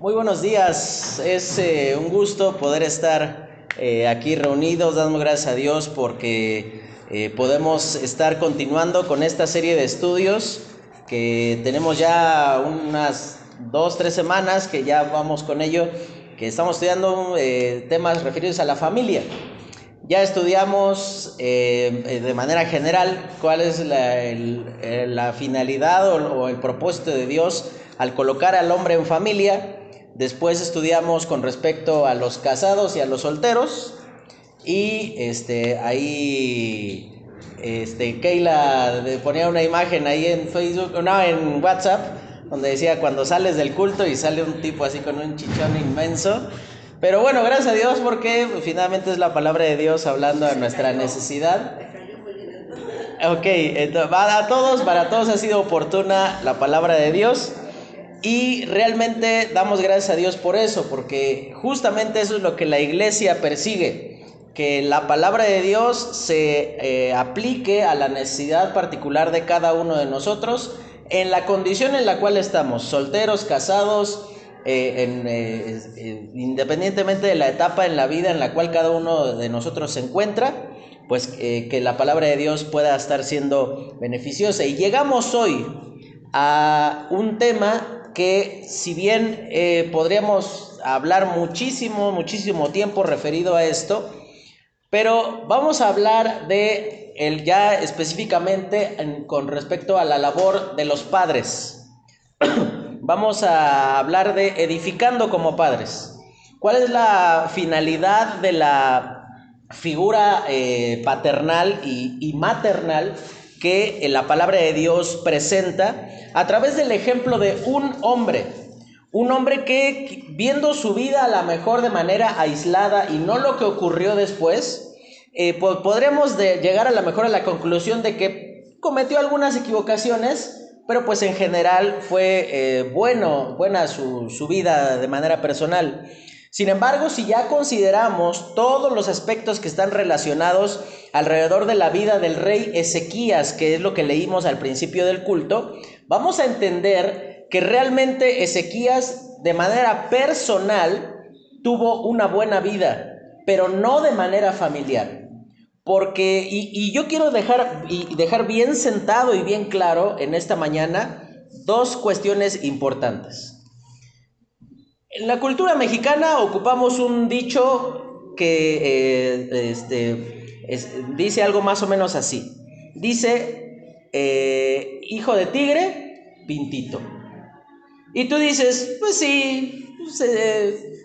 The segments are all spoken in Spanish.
Muy buenos días, es eh, un gusto poder estar eh, aquí reunidos, damos gracias a Dios porque eh, podemos estar continuando con esta serie de estudios que tenemos ya unas dos, tres semanas que ya vamos con ello, que estamos estudiando temas referidos a la familia. Ya estudiamos de manera general cuál es la, finalidad o el propósito de Dios al colocar al hombre en familia. Después estudiamos con respecto a los casados y a los solteros. Y este, ahí este, Keila ponía una imagen ahí en Facebook, no, en WhatsApp, donde decía cuando sales del culto y sale un tipo así con un chichón inmenso. Pero bueno, gracias a Dios porque finalmente es la palabra de Dios hablando a nuestra necesidad. Ok, para todos, para todos ha sido oportuna la palabra de Dios. Y realmente damos gracias a Dios por eso, porque justamente eso es lo que la iglesia persigue, que la palabra de Dios se eh, aplique a la necesidad particular de cada uno de nosotros en la condición en la cual estamos, solteros, casados, eh, eh, independientemente de la etapa en la vida en la cual cada uno de nosotros se encuentra, pues que la palabra de Dios pueda estar siendo beneficiosa. Y llegamos hoy a un tema que si bien eh, podríamos hablar muchísimo, muchísimo tiempo referido a esto, pero vamos a hablar de el ya específicamente con respecto a la labor de los padres. vamos a hablar de edificando como padres. ¿Cuál es la finalidad de la figura eh, paternal y maternal que la palabra de Dios presenta a través del ejemplo de un hombre. Un hombre que viendo su vida a la mejor de manera aislada y no lo que ocurrió después, eh, podremos llegar a la mejor a la conclusión de que cometió algunas equivocaciones, pero pues en general fue eh, bueno, buena su, su vida de manera personal. Sin embargo, si ya consideramos todos los aspectos que están relacionados alrededor de la vida del rey Ezequías, que es lo que leímos al principio del culto, vamos a entender que realmente Ezequías de manera personal tuvo una buena vida, pero no de manera familiar. Porque, y, yo quiero dejar, y dejar bien sentado y bien claro en esta mañana dos cuestiones importantes. En la cultura mexicana ocupamos un dicho que eh, este, dice algo más o menos así. Dice, eh, hijo de tigre, pintito. Y tú dices, pues sí, pues, eh,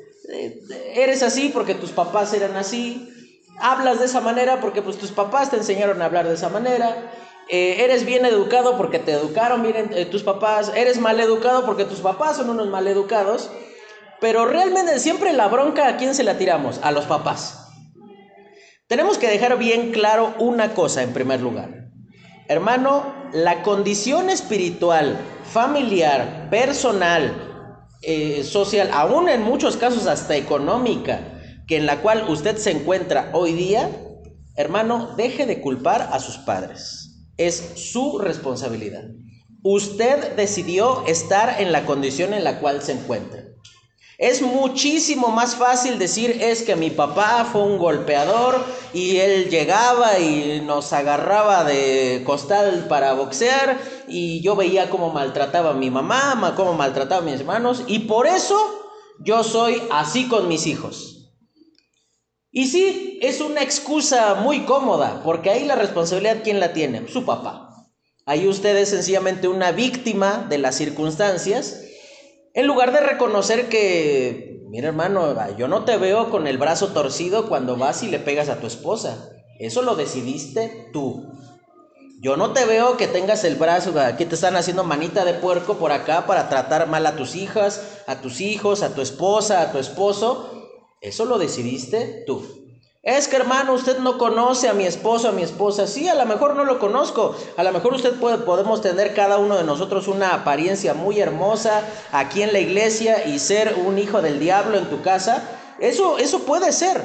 eres así porque tus papás eran así. Hablas de esa manera porque pues tus papás te enseñaron a hablar de esa manera. eres bien educado porque te educaron bien tus papás. Eres mal educado porque tus papás son unos mal educados. Pero realmente siempre la bronca a quién se la tiramos? A los papás. Tenemos que dejar bien claro una cosa en primer lugar. Hermano, la condición espiritual, familiar, personal, eh, social, aún en muchos casos hasta económica, que en la cual usted se encuentra hoy día, hermano, deje de culpar a sus padres. Es su responsabilidad. Usted decidió estar en la condición en la cual se encuentra. Es muchísimo más fácil decir es que mi papá fue un golpeador y él llegaba y nos agarraba de costal para boxear y yo veía cómo maltrataba a mi mamá, cómo maltrataba a mis hermanos y por eso yo soy así con mis hijos. Y sí, es una excusa muy cómoda porque ahí la responsabilidad ¿quién la tiene? Su papá. Ahí usted es sencillamente una víctima de las circunstancias en lugar de reconocer que, mira hermano, yo no te veo con el brazo torcido cuando vas y le pegas a tu esposa. Eso lo decidiste tú. Yo no te veo que tengas el brazo, aquí te están haciendo manita de puerco por acá para tratar mal a tus hijas, a tus hijos, a tu esposa, a tu esposo. Eso lo decidiste tú. Es que hermano, usted no conoce a mi esposo, a mi esposa. Sí, a lo mejor no lo conozco. A lo mejor usted puede, podemos tener cada uno de nosotros una apariencia muy hermosa aquí en la iglesia y ser un hijo del diablo en tu casa. Eso, eso puede ser.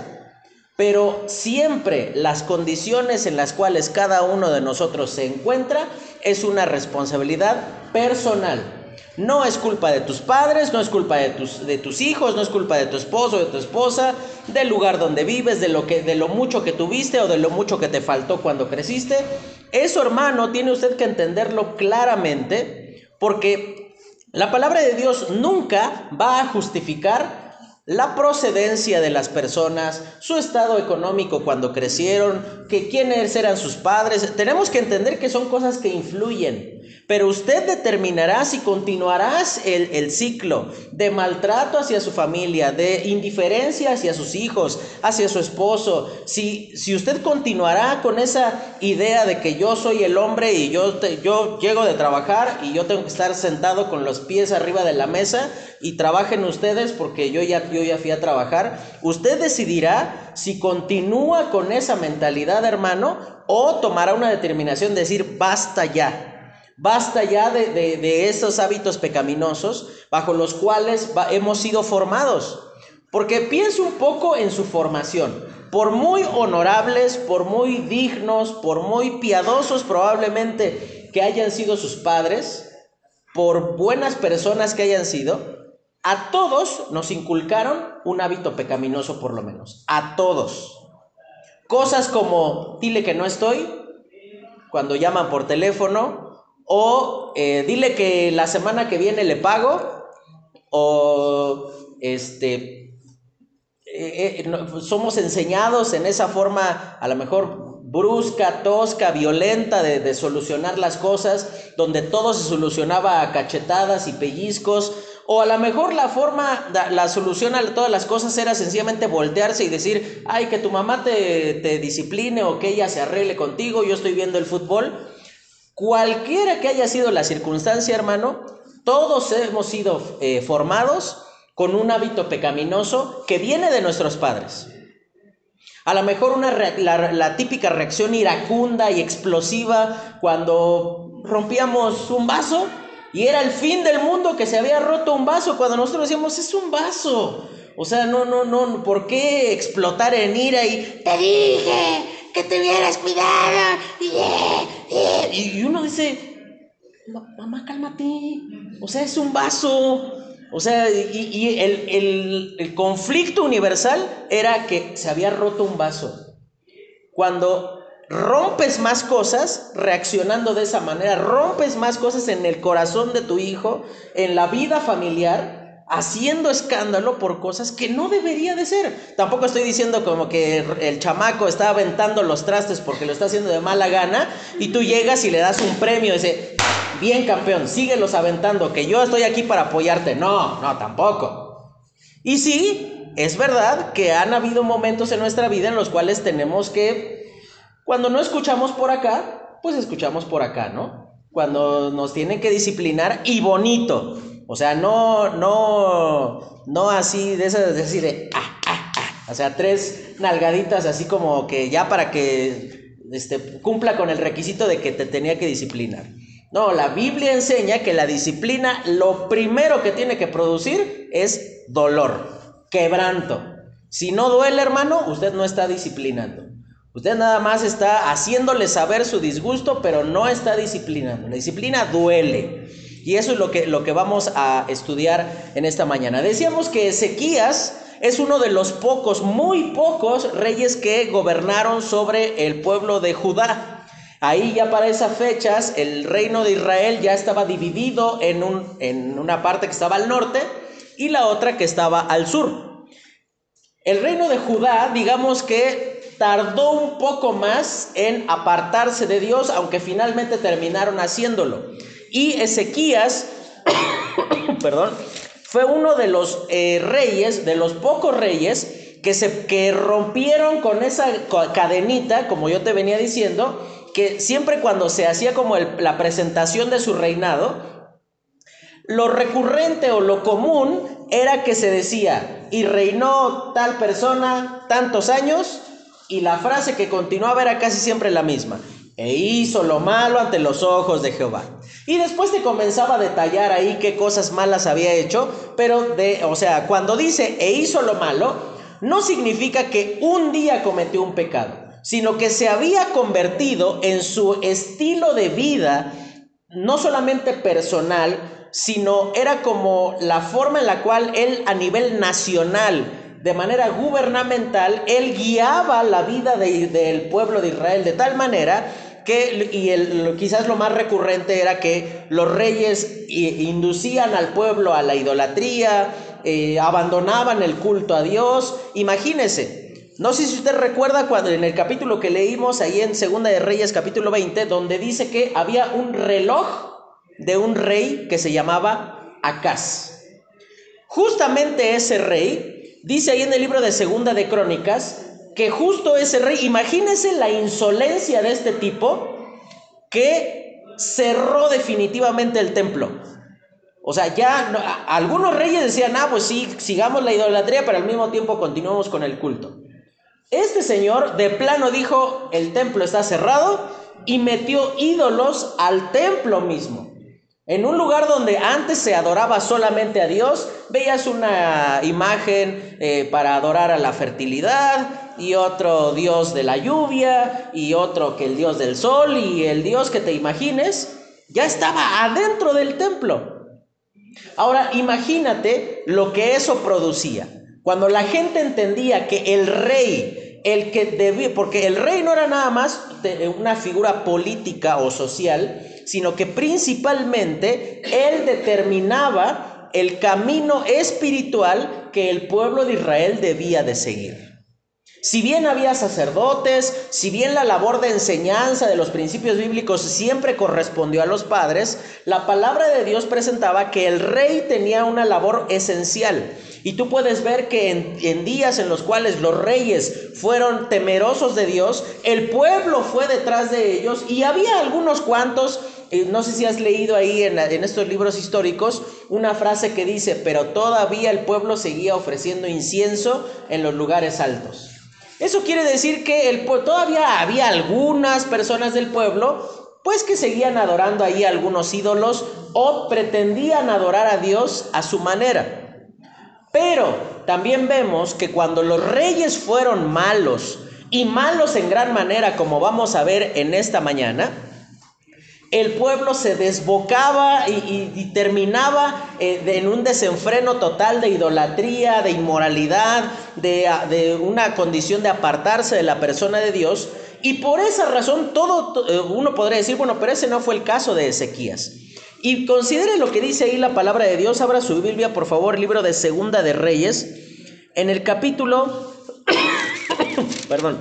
Pero siempre las condiciones en las cuales cada uno de nosotros se encuentra es una responsabilidad personal. No es culpa de tus padres, no es culpa de tus, de tus hijos, no es culpa de tu esposo, de tu esposa, del lugar donde vives, de lo, que, de lo mucho que tuviste o de lo mucho que te faltó cuando creciste. Eso, hermano, tiene usted que entenderlo claramente porque la palabra de Dios nunca va a justificar la procedencia de las personas, su estado económico cuando crecieron, que quiénes eran sus padres. Tenemos que entender que son cosas que influyen. Pero usted determinará si continuarás el, el, ciclo de maltrato hacia su familia, de indiferencia hacia sus hijos, hacia su esposo. Si, si usted continuará con esa idea de que yo soy el hombre y yo, yo llego de trabajar y yo tengo que estar sentado con los pies arriba de la mesa y trabajen ustedes porque yo ya, ya fui a trabajar, usted decidirá si continúa con esa mentalidad, hermano, o tomará una determinación de decir, basta ya Basta ya de, esos hábitos pecaminosos bajo los cuales hemos sido formados. Porque pienso un poco en su formación. Por muy honorables, por muy dignos, por muy piadosos probablemente que hayan sido sus padres, por buenas personas que hayan sido, a todos nos inculcaron un hábito pecaminoso por lo menos. A todos. Cosas como dile que no estoy, cuando llaman por teléfono, o eh, dile que la semana que viene le pago. O este, eh, eh, somos enseñados en esa forma a lo mejor brusca, tosca, violenta de, de, solucionar las cosas, donde todo se solucionaba a cachetadas y pellizcos, o a lo mejor la forma, la, solución a todas las cosas era sencillamente voltearse y decir, ay, que tu mamá te, te discipline o que ella se arregle contigo, yo estoy viendo el fútbol. Cualquiera que haya sido la circunstancia, hermano, todos hemos sido eh, formados con un hábito pecaminoso que viene de nuestros padres. A lo mejor una la, típica reacción iracunda y explosiva cuando rompíamos un vaso y era el fin del mundo que se había roto un vaso, cuando nosotros decíamos, es un vaso. O sea, no, no, no, ¿por qué explotar en ira y te dije que te hubieras cuidado? Y uno dice, mamá, cálmate. O sea, es un vaso. O sea, y, el, el conflicto universal era que se había roto un vaso. Cuando rompes más cosas reaccionando de esa manera, rompes más cosas en el corazón de tu hijo, en la vida familiar, haciendo escándalo por cosas que no debería de ser. Tampoco estoy diciendo como que el chamaco está aventando los trastes porque lo está haciendo de mala gana y tú llegas y le das un premio y dice, bien campeón, síguelos aventando, que yo estoy aquí para apoyarte. No, no, tampoco. Y sí, es verdad que han habido momentos en nuestra vida en los cuales tenemos que, cuando no escuchamos por acá, pues escuchamos por acá, ¿no? Cuando nos tienen que disciplinar y bonito. O sea, no, no, no así de esas, de así ah, ah, ah. O sea, tres nalgaditas así como que ya para que este, cumpla con el requisito de que te tenía que disciplinar. No, la Biblia enseña que la disciplina lo primero que tiene que producir es dolor, quebranto. Si no duele, hermano, usted no está disciplinando. Usted nada más está haciéndole saber su disgusto, pero no está disciplinando. La disciplina duele. Y eso es lo que, lo que vamos a estudiar en esta mañana. Decíamos que Ezequías es uno de los pocos, muy pocos reyes que gobernaron sobre el pueblo de Judá. Ahí ya para esas fechas el reino de Israel ya estaba dividido en, un, en una parte que estaba al norte y la otra que estaba al sur. El reino de Judá, digamos que tardó un poco más en apartarse de Dios, aunque finalmente terminaron haciéndolo. Y Ezequías, perdón, fue uno de los eh, reyes, de los pocos reyes que, se, que rompieron con esa cadenita, como yo te venía diciendo, que siempre cuando se hacía como la presentación de su reinado, lo recurrente o lo común era que se decía, y reinó tal persona tantos años, y la frase que continuaba era casi siempre la misma, e hizo lo malo ante los ojos de Jehová. Y después te comenzaba a detallar ahí qué cosas malas había hecho, pero de, o sea, cuando dice e hizo lo malo, no significa que un día cometió un pecado, sino que se había convertido en su estilo de vida, no solamente personal, sino era como la forma en la cual él a nivel nacional, de manera gubernamental, él guiaba la vida del pueblo de Israel de tal manera que, y el, quizás lo más recurrente era que los reyes inducían al pueblo a la idolatría, eh, abandonaban el culto a Dios. Imagínese, no sé si usted recuerda cuando en el capítulo que leímos ahí en Segunda de Reyes capítulo 20, donde dice que había un reloj de un rey que se llamaba Acaz. Justamente ese rey, dice ahí en el libro de Segunda de Crónicas, que justo ese rey, imagínese la insolencia de este tipo que cerró definitivamente el templo. O sea, ya algunos reyes decían, ah, pues sí, sigamos la idolatría, pero al mismo tiempo continuamos con el culto. Este señor de plano dijo, el templo está cerrado y metió ídolos al templo mismo. En un lugar donde antes se adoraba solamente a Dios, veías una imagen eh, para adorar a la fertilidad y otro dios de la lluvia y otro que el dios del sol y el dios que te imagines, ya estaba adentro del templo. Ahora imagínate lo que eso producía. Cuando la gente entendía que el rey, el que debía, porque el rey no era nada más una figura política o social, sino que principalmente Él determinaba el camino espiritual que el pueblo de Israel debía de seguir. Si bien había sacerdotes, si bien la labor de enseñanza de los principios bíblicos siempre correspondió a los padres, la palabra de Dios presentaba que el rey tenía una labor esencial. Y tú puedes ver que en, días en los cuales los reyes fueron temerosos de Dios, el pueblo fue detrás de ellos y había algunos cuantos no sé si has leído ahí en, estos libros históricos una frase que dice, pero todavía el pueblo seguía ofreciendo incienso en los lugares altos. Eso quiere decir que el, todavía había algunas personas del pueblo pues que seguían adorando ahí algunos ídolos o pretendían adorar a Dios a su manera. Pero también vemos que cuando los reyes fueron malos y malos en gran manera, como vamos a ver en esta mañana, el pueblo se desbocaba y, terminaba eh, en un desenfreno total de idolatría, de inmoralidad, de, una condición de apartarse de la persona de Dios. Y por esa razón todo eh, uno podría decir, bueno, pero ese no fue el caso de Ezequías. Y considere lo que dice ahí la palabra de Dios. Abra su Biblia, por favor, libro de Segunda de Reyes, en el capítulo, perdón,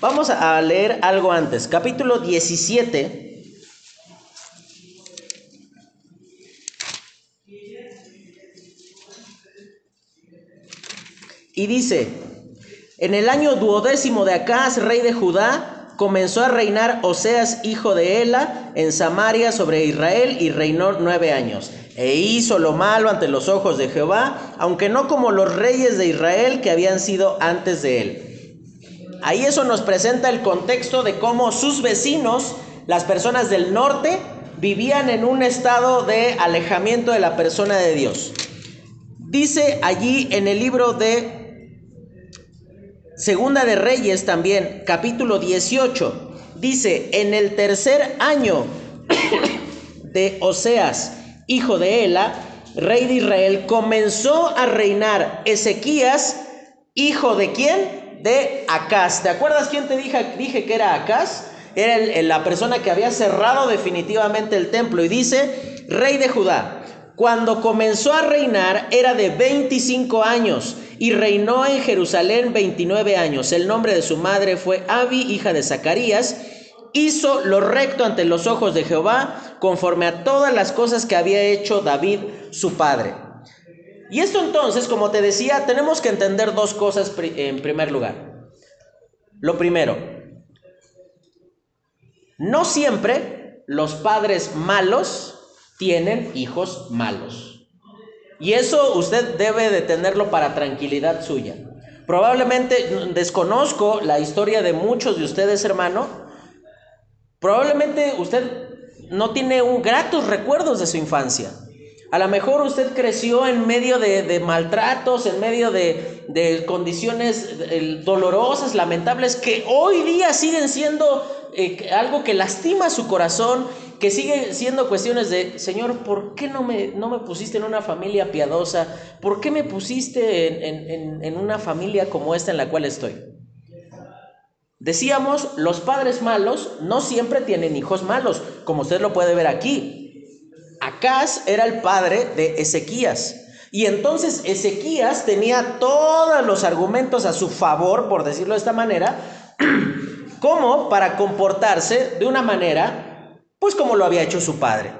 Vamos a leer algo antes. Capítulo 17. Y dice, en el año duodécimo de Acaz, rey de Judá, comenzó a reinar Oseas, hijo de Ela, en Samaria sobre Israel y reinó nueve años. E hizo lo malo ante los ojos de Jehová, aunque no como los reyes de Israel que habían sido antes de él. Ahí eso nos presenta el contexto de cómo sus vecinos, las personas del norte, vivían en un estado de alejamiento de la persona de Dios. Dice allí en el libro de Segunda de Reyes también, capítulo 18, dice, en el tercer año de Oseas, hijo de Ela, rey de Israel, comenzó a reinar Ezequías, hijo de quién? De Acaz. ¿Te acuerdas quién te dije, dije que era Acaz? Era la persona que había cerrado definitivamente el templo y dice, rey de Judá. Cuando comenzó a reinar era de 25 años y reinó en Jerusalén 29 años. El nombre de su madre fue Abi, hija de Zacarías. Hizo lo recto ante los ojos de Jehová, conforme a todas las cosas que había hecho David su padre. Y esto entonces, como te decía, tenemos que entender dos cosas en primer lugar. Lo primero, no siempre los padres malos tienen hijos malos. Y eso usted debe de tenerlo para tranquilidad suya. Probablemente desconozco la historia de muchos de ustedes, hermano. Probablemente usted no tiene un gratos recuerdos de su infancia. A lo mejor usted creció en medio de, maltratos, en medio de, condiciones dolorosas, lamentables, que hoy día siguen siendo eh, algo que lastima su corazón, que sigue siendo cuestiones de, Señor, ¿por qué no me, no me pusiste en una familia piadosa? ¿Por qué me pusiste en, en una familia como esta en la cual estoy? Decíamos, los padres malos no siempre tienen hijos malos, como usted lo puede ver aquí. Acaz era el padre de Ezequías. Y entonces Ezequías tenía todos los argumentos a su favor, por decirlo de esta manera, como para comportarse de una manera, pues como lo había hecho su padre.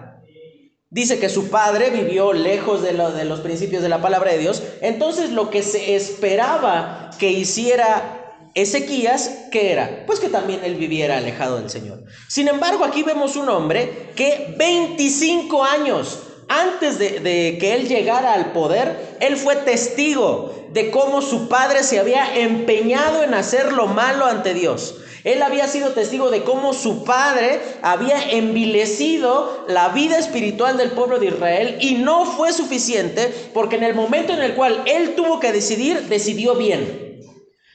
Dice que su padre vivió lejos de, de los principios de la palabra de Dios, entonces lo que se esperaba que hiciera Ezequías, ¿qué era? Pues que también él viviera alejado del Señor. Sin embargo, aquí vemos un hombre que 25 años antes de, de, que él llegara al poder, él fue testigo de cómo su padre se había empeñado en hacer lo malo ante Dios. Él había sido testigo de cómo su padre había envilecido la vida espiritual del pueblo de Israel y no fue suficiente porque en el momento en el cual él tuvo que decidir, decidió bien.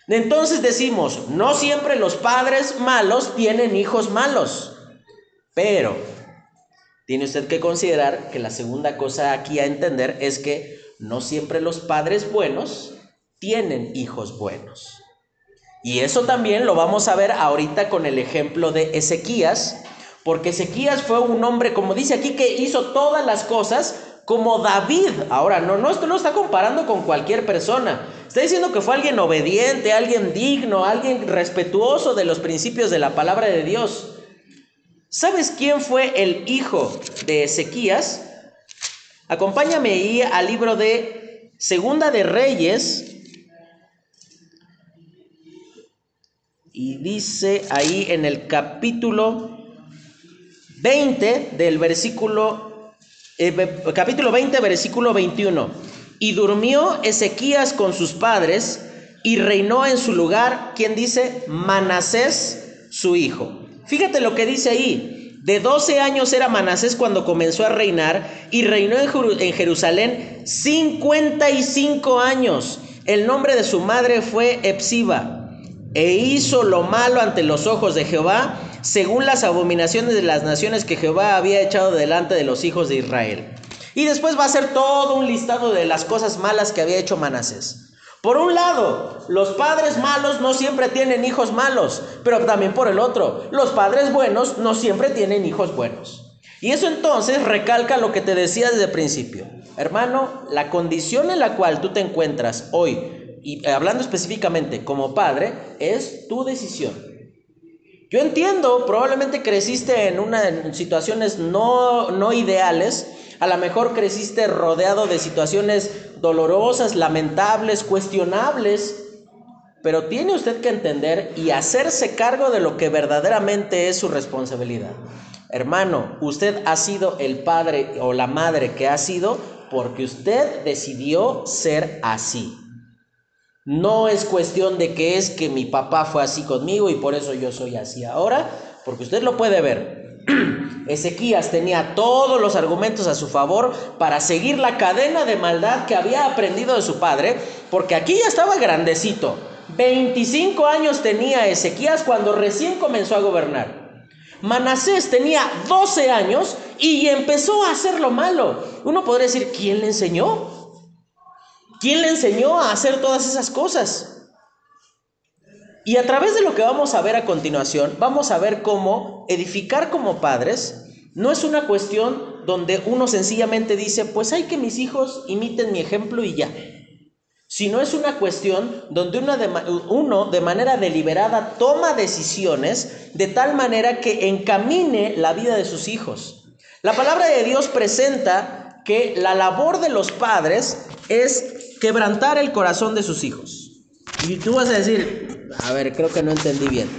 Entonces decimos, no siempre los padres malos tienen hijos malos, pero tiene usted que considerar que la segunda cosa aquí a entender es que no siempre los padres buenos tienen hijos buenos. Y eso también lo vamos a ver ahorita con el ejemplo de Ezequías, porque Ezequías fue un hombre, como dice aquí, que hizo todas las cosas como David. Ahora, no, no, esto no está comparando con cualquier persona. Está diciendo que fue alguien obediente, alguien digno, alguien respetuoso de los principios de la palabra de Dios. ¿Sabes quién fue el hijo de Ezequías? Acompáñame ahí al libro de Segunda de Reyes. Y dice ahí en el capítulo 20 del versículo, eh, capítulo 20, versículo 21. Y durmió Ezequías con sus padres y reinó en su lugar, ¿quién dice? Manasés, su hijo. Fíjate lo que dice ahí. De 12 años era Manasés cuando comenzó a reinar y reinó en Jerusalén 55 años. El nombre de su madre fue Epsiba e hizo lo malo ante los ojos de Jehová, según las abominaciones de las naciones que Jehová había echado delante de los hijos de Israel. Y después va a ser todo un listado de las cosas malas que había hecho Manasés. Por un lado, los padres malos no siempre tienen hijos malos, pero también por el otro, los padres buenos no siempre tienen hijos buenos. Y eso entonces recalca lo que te decía desde el principio. Hermano, la condición en la cual tú te encuentras hoy, y hablando específicamente como padre, es tu decisión. Yo entiendo, probablemente creciste en, una, en situaciones no, no ideales, a lo mejor creciste rodeado de situaciones dolorosas, lamentables, cuestionables, pero tiene usted que entender y hacerse cargo de lo que verdaderamente es su responsabilidad. Hermano, usted ha sido el padre o la madre que ha sido porque usted decidió ser así. No es cuestión de que es que mi papá fue así conmigo y por eso yo soy así ahora, porque usted lo puede ver. Ezequías tenía todos los argumentos a su favor para seguir la cadena de maldad que había aprendido de su padre, porque aquí ya estaba grandecito. 25 años tenía Ezequías cuando recién comenzó a gobernar. Manasés tenía 12 años y empezó a hacer lo malo. Uno podría decir, ¿quién le enseñó? ¿Quién le enseñó a hacer todas esas cosas? Y a través de lo que vamos a ver a continuación, vamos a ver cómo edificar como padres no es una cuestión donde uno sencillamente dice, pues hay que mis hijos imiten mi ejemplo y ya. Sino es una cuestión donde uno de manera deliberada toma decisiones de tal manera que encamine la vida de sus hijos. La palabra de Dios presenta que la labor de los padres es quebrantar el corazón de sus hijos. Y tú vas a decir, a ver, creo que no entendí bien.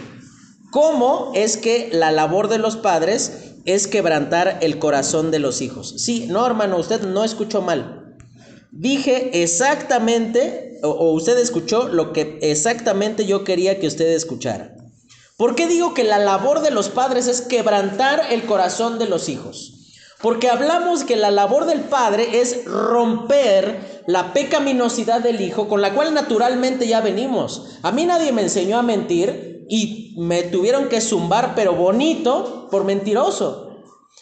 ¿Cómo es que la labor de los padres es quebrantar el corazón de los hijos? Sí, no, hermano, usted no escuchó mal. Dije exactamente, o, usted escuchó lo que exactamente yo quería que usted escuchara. ¿Por qué digo que la labor de los padres es quebrantar el corazón de los hijos? Porque hablamos que la labor del padre es romper la pecaminosidad del hijo con la cual naturalmente ya venimos. A mí nadie me enseñó a mentir y me tuvieron que zumbar, pero bonito, por mentiroso.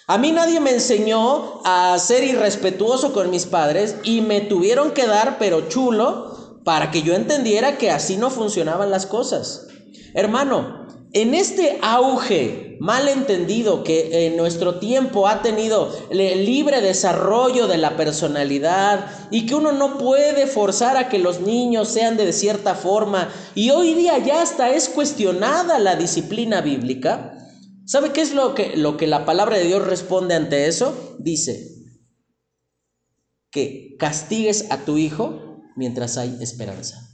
A mí nadie me enseñó a ser irrespetuoso con mis padres y me tuvieron que dar, pero chulo, para que yo entendiera que así no funcionaban las cosas. Hermano, en este auge mal entendido que en nuestro tiempo ha tenido el libre desarrollo de la personalidad y que uno no puede forzar a que los niños sean de cierta forma y hoy día ya hasta es cuestionada la disciplina bíblica, ¿Sabe qué es lo que, lo que la palabra de Dios responde ante eso? Dice que castigues a tu hijo mientras hay esperanza.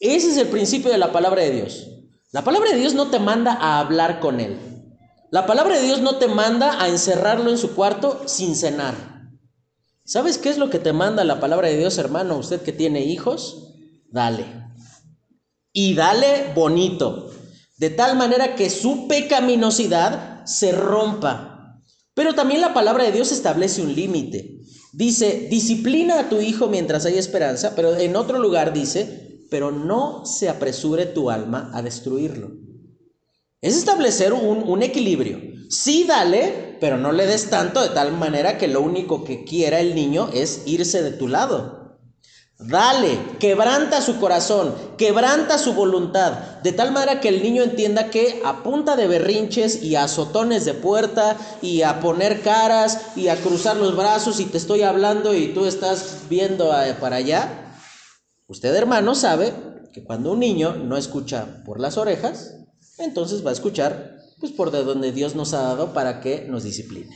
Ese es el principio de la palabra de Dios. La palabra de Dios no te manda a hablar con él. La palabra de Dios no te manda a encerrarlo en su cuarto sin cenar. ¿Sabes qué es lo que te manda la palabra de Dios, hermano? Usted que tiene hijos, dale. Y dale bonito de tal manera que su pecaminosidad se rompa. Pero también la palabra de Dios establece un límite. Dice, disciplina a tu hijo mientras hay esperanza, pero en otro lugar dice, pero no se apresure tu alma a destruirlo. Es establecer un, equilibrio. Sí, dale, pero no le des tanto de tal manera que lo único que quiera el niño es irse de tu lado. Dale, quebranta su corazón, quebranta su voluntad, de tal manera que el niño entienda que a punta de berrinches y azotones de puerta y a poner caras y a cruzar los brazos y te estoy hablando y tú estás viendo para allá, usted hermano sabe que cuando un niño no escucha por las orejas, entonces va a escuchar pues por de donde Dios nos ha dado para que nos discipline.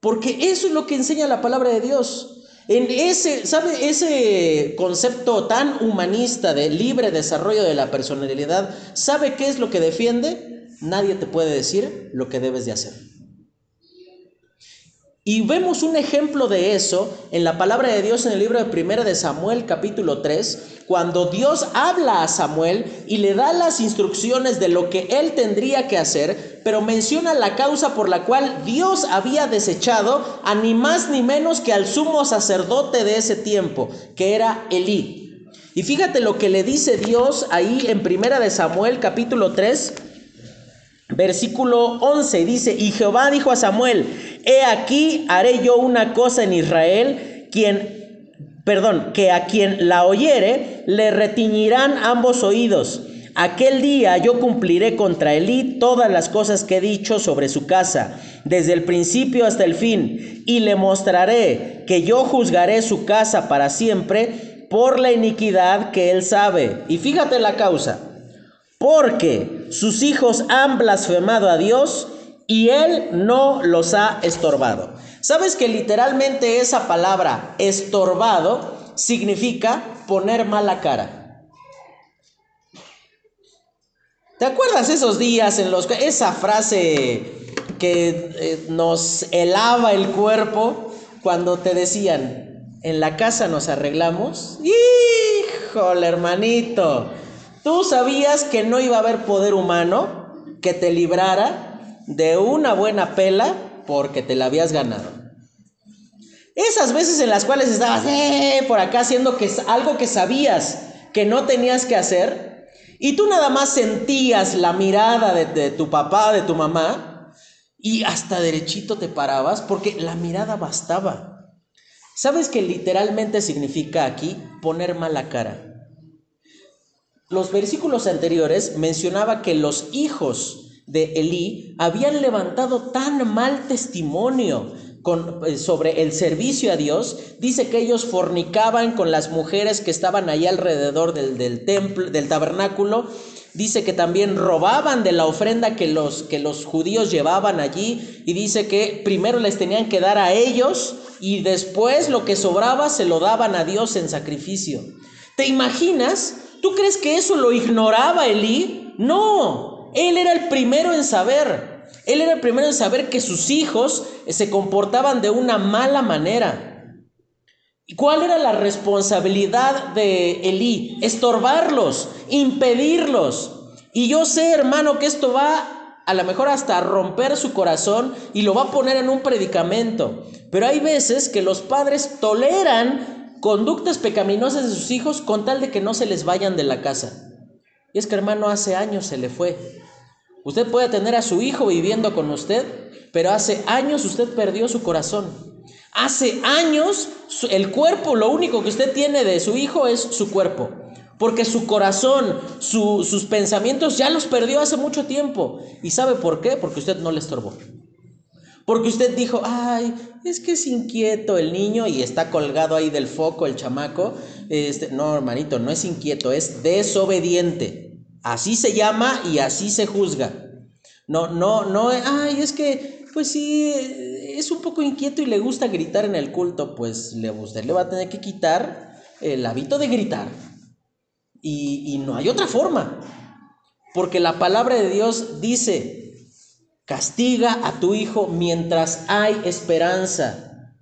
Porque eso es lo que enseña la palabra de Dios. En ese, ¿sabe? Ese concepto tan humanista de libre desarrollo de la personalidad, ¿sabe qué es lo que defiende? Nadie te puede decir lo que debes de hacer. Y vemos un ejemplo de eso en la palabra de Dios en el libro de Primera de Samuel capítulo 3, cuando Dios habla a Samuel y le da las instrucciones de lo que él tendría que hacer, pero menciona la causa por la cual Dios había desechado a ni más ni menos que al sumo sacerdote de ese tiempo, que era Elí. Y fíjate lo que le dice Dios ahí en Primera de Samuel capítulo 3, versículo 11, dice, "Y Jehová dijo a Samuel: He aquí haré yo una cosa en Israel, quien perdón, que a quien la oyere le retiñirán ambos oídos." Aquel día yo cumpliré contra Elí todas las cosas que he dicho sobre su casa, desde el principio hasta el fin, y le mostraré que yo juzgaré su casa para siempre por la iniquidad que él sabe. Y fíjate la causa, porque sus hijos han blasfemado a Dios y él no los ha estorbado. ¿Sabes que literalmente esa palabra estorbado significa poner mala cara? ¿Te acuerdas esos días en los que esa frase que eh, nos helaba el cuerpo cuando te decían, en la casa nos arreglamos? Híjole, hermanito, tú sabías que no iba a haber poder humano que te librara de una buena pela porque te la habías ganado. Esas veces en las cuales estabas eh, por acá haciendo que, algo que sabías que no tenías que hacer, y tú nada más sentías la mirada de, tu papá, de tu mamá, y hasta derechito te parabas porque la mirada bastaba. ¿Sabes qué literalmente significa aquí poner mala cara? Los versículos anteriores mencionaba que los hijos de Elí habían levantado tan mal testimonio eh, sobre el servicio a Dios, dice que ellos fornicaban con las mujeres que estaban ahí alrededor del, del templo, del tabernáculo. Dice que también robaban de la ofrenda que los, que los judíos llevaban allí. Y dice que primero les tenían que dar a ellos y después lo que sobraba se lo daban a Dios en sacrificio. ¿Te imaginas? ¿Tú crees que eso lo ignoraba Elí? No, él era el primero en saber. Él era el primero en saber que sus hijos se comportaban de una mala manera. ¿Y cuál era la responsabilidad de Elí? Estorbarlos, impedirlos. Y yo sé, hermano, que esto va a lo mejor hasta romper su corazón y lo va a poner en un predicamento. Pero hay veces que los padres toleran conductas pecaminosas de sus hijos con tal de que no se les vayan de la casa. Y es que hermano, hace años se le fue. Usted puede tener a su hijo viviendo con usted, pero hace años usted perdió su corazón. Hace años el cuerpo, lo único que usted tiene de su hijo es su cuerpo. Porque su corazón, sus pensamientos ya los perdió hace mucho tiempo. ¿Y sabe por qué? Porque usted no le estorbó. Porque usted dijo, ay, es que es inquieto el niño y está colgado ahí del foco el chamaco. Este, no, hermanito, no es inquieto, es desobediente. Así se llama y así se juzga. No, no, no, ay, es que, pues sí, es un poco inquieto y le gusta gritar en el culto. Pues le, usted le va a tener que quitar el hábito de gritar y, no hay otra forma. Porque la palabra de Dios dice, castiga a tu hijo mientras hay esperanza.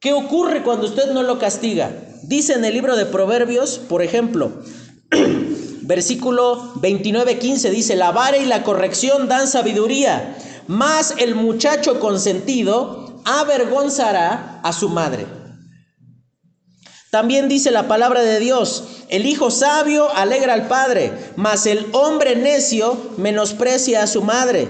¿Qué ocurre cuando usted no lo castiga? Dice en el libro de Proverbios, por ejemplo, versículo 29-15, dice, la vara y la corrección dan sabiduría, mas el muchacho consentido avergonzará a su madre. También dice la palabra de Dios, el hijo sabio alegra al padre, mas el hombre necio menosprecia a su madre.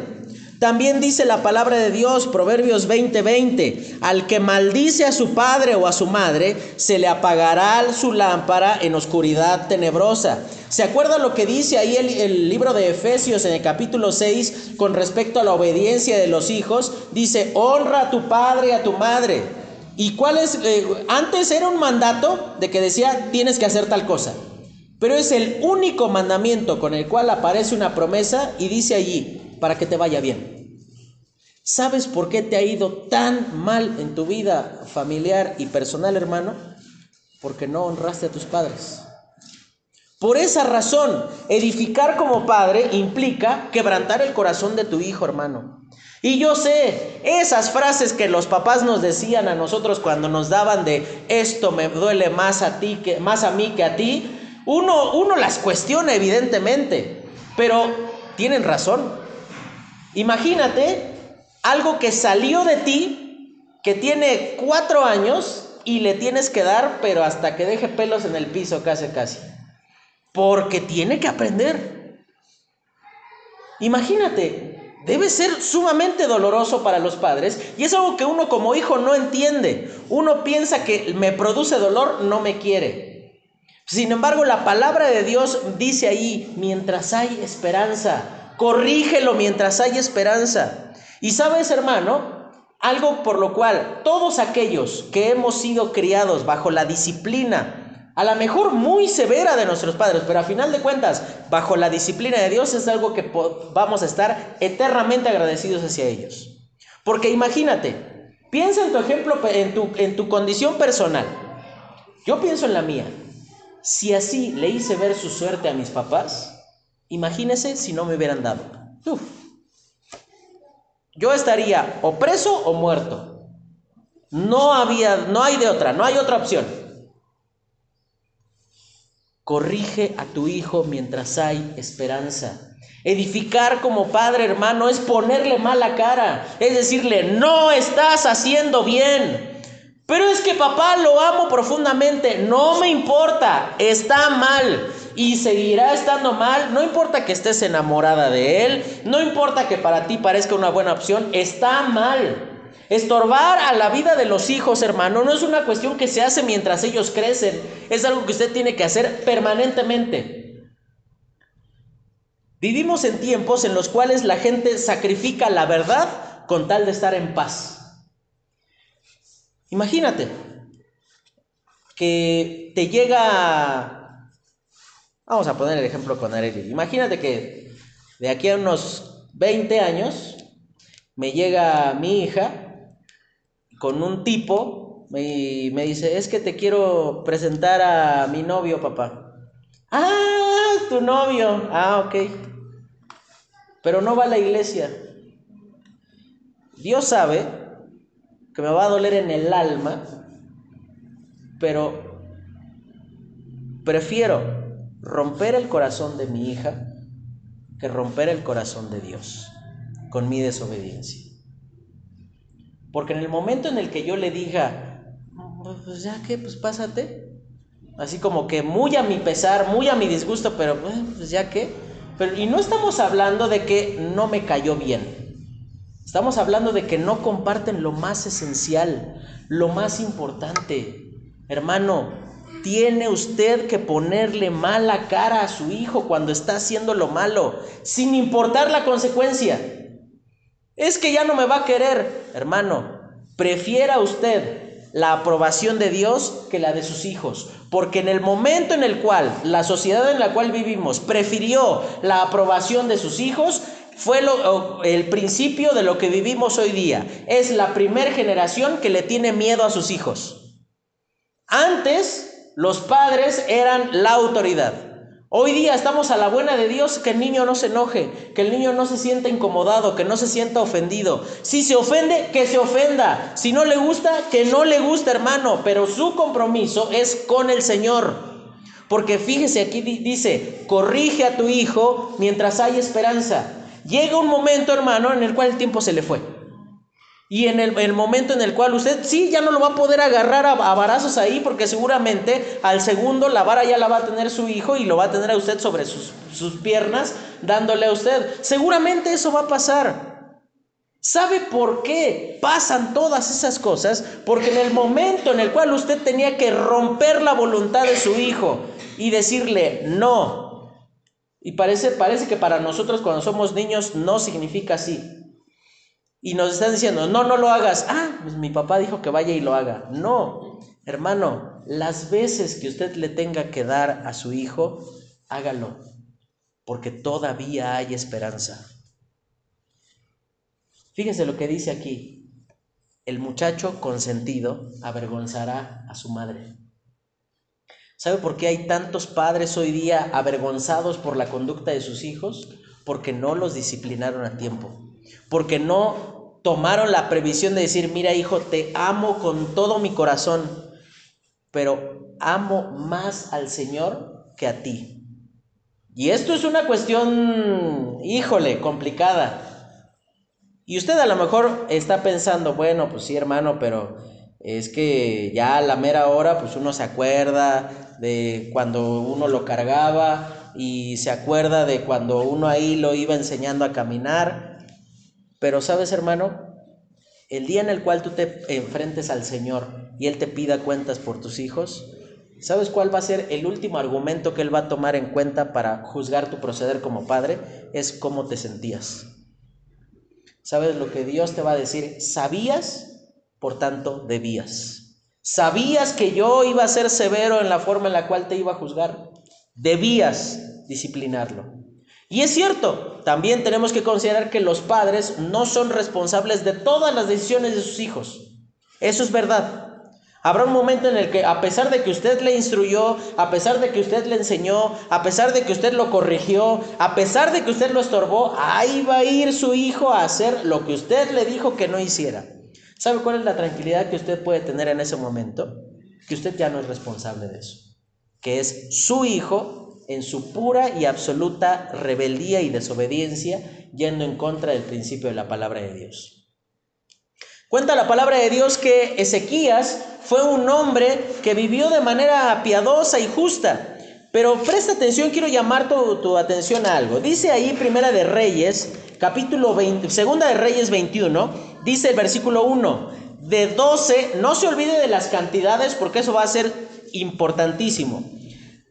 También dice la palabra de Dios, Proverbios 20:20, al que maldice a su padre o a su madre, se le apagará su lámpara en oscuridad tenebrosa. ¿Se acuerda lo que dice ahí el, el, libro de Efesios en el capítulo 6 con respecto a la obediencia de los hijos? Dice, honra a tu padre y a tu madre ¿Y cuál es? Eh, antes era un mandato de que decía tienes que hacer tal cosa. Pero es el único mandamiento con el cual aparece una promesa y dice allí, para que te vaya bien. ¿Sabes por qué te ha ido tan mal en tu vida familiar y personal, hermano? Porque no honraste a tus padres. Por esa razón, edificar como padre implica quebrantar el corazón de tu hijo, hermano. Y yo sé, esas frases que los papás nos decían a nosotros cuando nos daban de esto me duele más a ti que más a mí que a ti, uno, uno las cuestiona evidentemente, pero tienen razón. Imagínate algo que salió de ti, que tiene cuatro años y le tienes que dar, pero hasta que deje pelos en el piso casi casi. Porque tiene que aprender. Imagínate, debe ser sumamente doloroso para los padres y es algo que uno como hijo no entiende. Uno piensa que me produce dolor, no me quiere. Sin embargo, la palabra de Dios dice ahí, mientras hay esperanza, corrígelo mientras hay esperanza. Y sabes, hermano, algo por lo cual todos aquellos que hemos sido criados bajo la disciplina a lo mejor muy severa de nuestros padres, pero a final de cuentas, bajo la disciplina de Dios es algo que vamos a estar eternamente agradecidos hacia ellos. Porque imagínate, piensa en tu ejemplo, en tu, en tu condición personal. Yo pienso en la mía. Si así le hice ver su suerte a mis papás, imagínese si no me hubieran dado. Yo estaría o preso o muerto. No había, no hay de otra, no hay otra opción. Corrige a tu hijo mientras hay esperanza. Edificar como padre hermano es ponerle mala cara, es decirle, no estás haciendo bien. Pero es que papá lo amo profundamente, no me importa, está mal y seguirá estando mal, no importa que estés enamorada de él, no importa que para ti parezca una buena opción, está mal. Estorbar a la vida de los hijos, hermano, no es una cuestión que se hace mientras ellos crecen, es algo que usted tiene que hacer permanentemente. Vivimos en tiempos en los cuales la gente sacrifica la verdad con tal de estar en paz. Imagínate que te llega, vamos a poner el ejemplo con Arely, imagínate que de aquí a unos 20 años me llega mi hija con un tipo y me dice, es que te quiero presentar a mi novio, papá. Ah, tu novio. Ah, ok. Pero no va a la iglesia. Dios sabe que me va a doler en el alma, pero prefiero romper el corazón de mi hija que romper el corazón de Dios con mi desobediencia. Porque en el momento en el que yo le diga, pues ya que, pues pásate, así como que muy a mi pesar, muy a mi disgusto, pero pues ya que, pero y no estamos hablando de que no me cayó bien. Estamos hablando de que no comparten lo más esencial, lo más importante. Hermano, tiene usted que ponerle mala cara a su hijo cuando está haciendo lo malo, sin importar la consecuencia. Es que ya no me va a querer, hermano. Prefiera usted la aprobación de Dios que la de sus hijos, porque en el momento en el cual la sociedad en la cual vivimos prefirió la aprobación de sus hijos, fue el principio de lo que vivimos hoy día. Es la primera generación que le tiene miedo a sus hijos. Antes, los padres eran la autoridad. Hoy día estamos a la buena de Dios que el niño no se enoje, que el niño no se sienta incomodado, que no se sienta ofendido. Si se ofende, que se ofenda. Si no le gusta, que no le guste, hermano. Pero su compromiso es con el Señor. Porque fíjese, aquí dice, corrige a tu hijo mientras hay esperanza. Llega un momento, hermano, en el cual el tiempo se le fue. Y en el, momento en el cual usted sí ya no lo va a poder agarrar a, a, varazos ahí, porque seguramente al segundo la vara ya la va a tener su hijo y lo va a tener a usted sobre sus, sus piernas, dándole a usted. Seguramente eso va a pasar. ¿Sabe por qué pasan todas esas cosas? Porque en el momento en el cual usted tenía que romper la voluntad de su hijo y decirle, no. Y parece, parece que para nosotros cuando somos niños no significa así. Y nos están diciendo, no, no lo hagas. Ah, pues mi papá dijo que vaya y lo haga. No, hermano, las veces que usted le tenga que dar a su hijo, hágalo, porque todavía hay esperanza. Fíjese lo que dice aquí. El muchacho consentido avergonzará a su madre. ¿Sabe por qué hay tantos padres hoy día avergonzados por la conducta de sus hijos? Porque no los disciplinaron a tiempo porque no tomaron la previsión de decir, mira hijo, te amo con todo mi corazón, pero amo más al Señor que a ti. Y esto es una cuestión, híjole, complicada. Y usted a lo mejor está pensando, bueno, pues sí, hermano, pero es que ya a la mera hora, pues uno se acuerda de cuando uno lo cargaba y se acuerda de cuando uno ahí lo iba enseñando a caminar pero sabes, hermano, el día en el cual tú te enfrentes al Señor y Él te pida cuentas por tus hijos, ¿sabes cuál va a ser el último argumento que Él va a tomar en cuenta para juzgar tu proceder como padre? Es cómo te sentías. ¿Sabes lo que Dios te va a decir? Sabías, por tanto, debías. Sabías que yo iba a ser severo en la forma en la cual te iba a juzgar. Debías disciplinarlo. Y es cierto, también tenemos que considerar que los padres no son responsables de todas las decisiones de sus hijos. Eso es verdad. Habrá un momento en el que a pesar de que usted le instruyó, a pesar de que usted le enseñó, a pesar de que usted lo corrigió, a pesar de que usted lo estorbó, ahí va a ir su hijo a hacer lo que usted le dijo que no hiciera. ¿Sabe cuál es la tranquilidad que usted puede tener en ese momento? Que usted ya no es responsable de eso. Que es su hijo en su pura y absoluta rebeldía y desobediencia, yendo en contra del principio de la palabra de Dios. Cuenta la palabra de Dios que Ezequías fue un hombre que vivió de manera piadosa y justa. Pero presta atención, quiero llamar tu, atención a algo. Dice ahí Primera de Reyes, capítulo 20, Segunda de Reyes 21, dice el versículo 1, de 12, no se olvide de las cantidades porque eso va a ser importantísimo.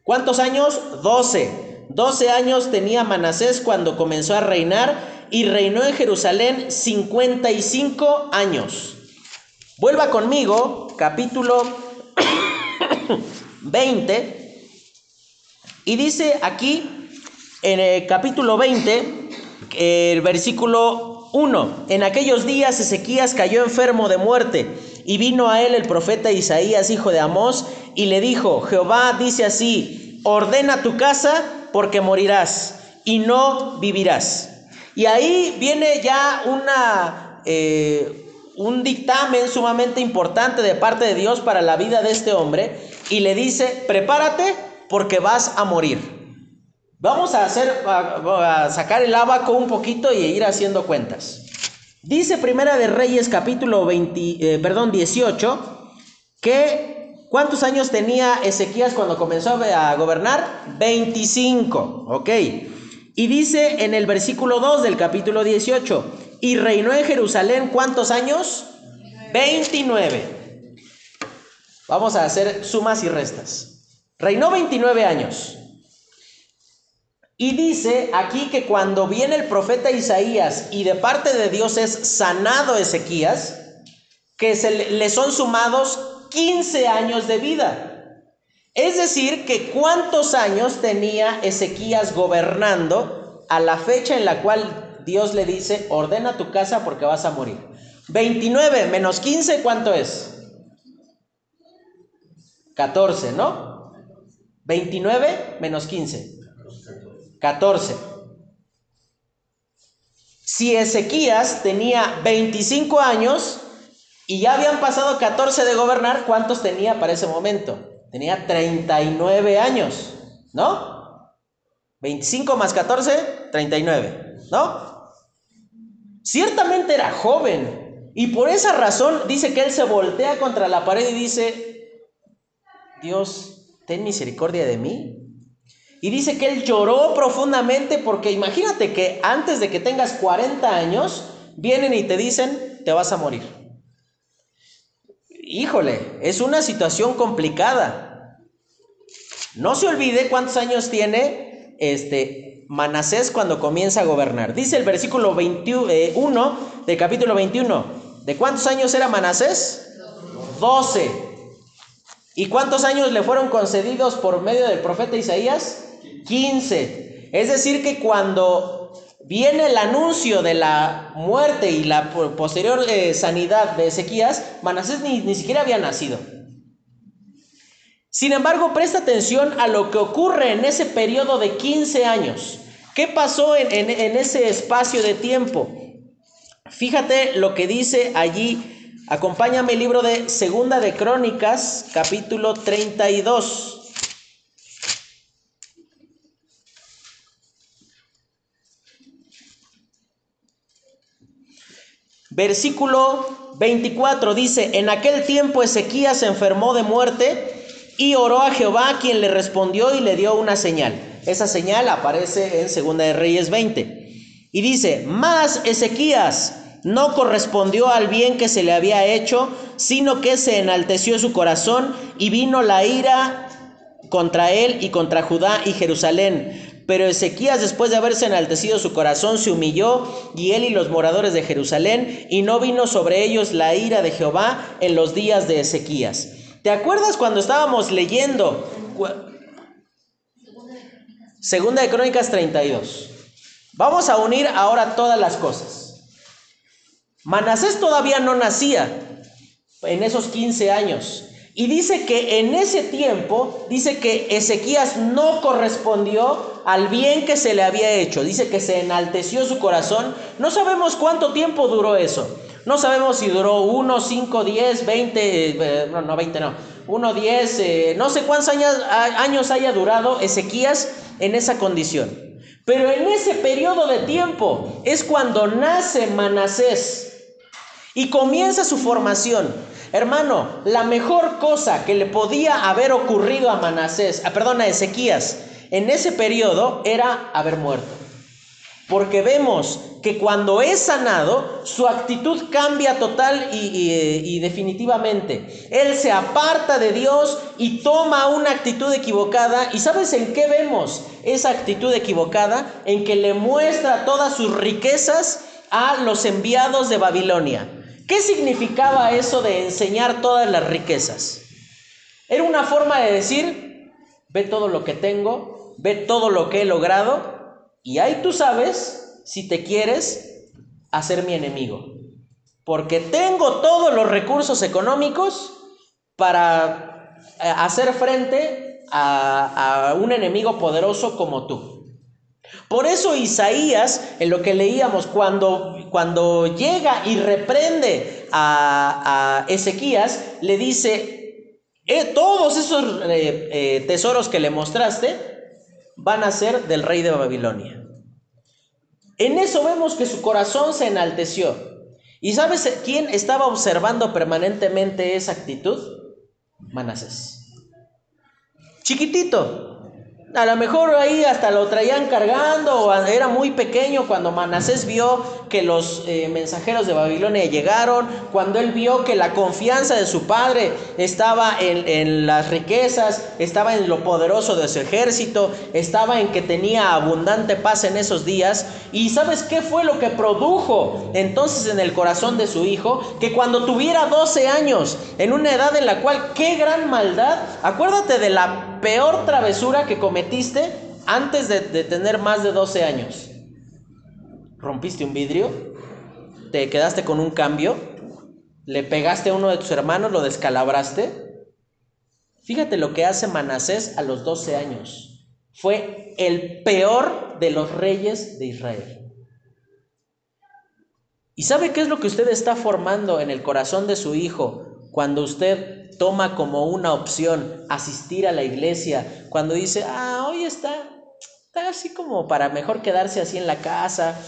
¿Cuántos años? Doce. Doce años tenía Manasés cuando comenzó a reinar y reinó en Jerusalén 55 años. Vuelva conmigo, capítulo 20. Y dice aquí, en el capítulo 20, el versículo 1, en aquellos días Ezequías cayó enfermo de muerte y vino a él el profeta Isaías, hijo de Amós, y le dijo, Jehová dice así, ordena tu casa porque morirás y no vivirás. Y ahí viene ya una, eh, un dictamen sumamente importante de parte de Dios para la vida de este hombre y le dice, prepárate porque vas a morir. Vamos a hacer, a, sacar el abaco un poquito y ir haciendo cuentas. Dice Primera de Reyes capítulo 20, eh, perdón, 18, que ¿cuántos años tenía Ezequías cuando comenzó a gobernar? 25, ok. Y dice en el versículo 2 del capítulo 18, y reinó en Jerusalén ¿cuántos años? 29. Vamos a hacer sumas y restas. Reinó 29 años. Y dice aquí que cuando viene el profeta Isaías y de parte de Dios es sanado Ezequías, que se le son sumados 15 años de vida. Es decir, que cuántos años tenía Ezequías gobernando a la fecha en la cual Dios le dice, ordena tu casa porque vas a morir. 29 menos 15, ¿cuánto es? 14, ¿no? 29 menos 15. 14. Si Ezequías tenía 25 años y ya habían pasado 14 de gobernar, ¿cuántos tenía para ese momento? Tenía 39 años, ¿no? 25 más 14, 39, ¿no? Ciertamente era joven y por esa razón dice que él se voltea contra la pared y dice, Dios, ten misericordia de mí, y dice que él lloró profundamente porque imagínate que antes de que tengas 40 años, vienen y te dicen, te vas a morir. Híjole, es una situación complicada. No se olvide cuántos años tiene este Manasés cuando comienza a gobernar. Dice el versículo 21 eh, del capítulo 21. ¿De cuántos años era Manasés? 12. ¿Y cuántos años le fueron concedidos por medio del profeta Isaías? 15. Es decir, que cuando viene el anuncio de la muerte y la posterior eh, sanidad de Ezequías, Manasés ni, siquiera había nacido. Sin embargo, presta atención a lo que ocurre en ese periodo de 15 años. ¿Qué pasó en, en ese espacio de tiempo? Fíjate lo que dice allí. Acompáñame el libro de Segunda de Crónicas, capítulo 32. Versículo 24 dice, en aquel tiempo Ezequías se enfermó de muerte y oró a Jehová, quien le respondió y le dio una señal. Esa señal aparece en Segunda de Reyes 20. Y dice, más Ezequías no correspondió al bien que se le había hecho, sino que se enalteció su corazón y vino la ira contra él y contra Judá y Jerusalén. Pero Ezequías, después de haberse enaltecido su corazón, se humilló, y él y los moradores de Jerusalén, y no vino sobre ellos la ira de Jehová en los días de Ezequías. ¿Te acuerdas cuando estábamos leyendo? Segunda de Crónicas 32. Vamos a unir ahora todas las cosas. Manasés todavía no nacía en esos 15 años. Y dice que en ese tiempo, dice que Ezequías no correspondió al bien que se le había hecho. Dice que se enalteció su corazón. No sabemos cuánto tiempo duró eso. No sabemos si duró 1, 5, 10, 20, no, no 20 no, 1, 10, eh, no sé cuántos años, haya durado Ezequías en esa condición. Pero en ese periodo de tiempo es cuando nace Manasés y comienza su formación. Hermano, la mejor cosa que le podía haber ocurrido a Manasés, ah, perdón, a Ezequías en ese periodo era haber muerto. Porque vemos que cuando es sanado, su actitud cambia total y, y, definitivamente. Él se aparta de Dios y toma una actitud equivocada. ¿Y sabes en qué vemos esa actitud equivocada? En que le muestra todas sus riquezas a los enviados de Babilonia. ¿Qué significaba eso de enseñar todas las riquezas? Era una forma de decir, ve todo lo que tengo, ve todo lo que he logrado, y ahí tú sabes si te quieres hacer mi enemigo. Porque tengo todos los recursos económicos para eh, hacer frente a, a un enemigo poderoso como tú. Por eso Isaías, en lo que leíamos, cuando, cuando llega y reprende a, Ezequías, le dice, eh, todos esos eh, eh, tesoros que le mostraste, van a ser del rey de Babilonia. En eso vemos que su corazón se enalteció. ¿Y sabes quién estaba observando permanentemente esa actitud? Manasés. Chiquitito, a lo mejor ahí hasta lo traían cargando, o era muy pequeño cuando Manasés vio que los eh, mensajeros de Babilonia llegaron, cuando él vio que la confianza de su padre estaba en, en, las riquezas, estaba en lo poderoso de su ejército, estaba en que tenía abundante paz en esos días. ¿Y sabes qué fue lo que produjo entonces en el corazón de su hijo? Que cuando tuviera 12 años, en una edad en la cual, qué gran maldad, acuérdate de la peor travesura que cometiste antes de, tener más de 12 años? ¿Rompiste un vidrio? ¿Te quedaste con un cambio? ¿Le pegaste a uno de tus hermanos? ¿Lo descalabraste? Fíjate lo que hace Manasés a los 12 años. Fue el peor de los reyes de Israel. ¿Y sabe qué es lo que usted está formando en el corazón de su hijo cuando usted toma como una opción asistir a la iglesia, cuando dice, ah, hoy está, está así como para mejor quedarse así en la casa,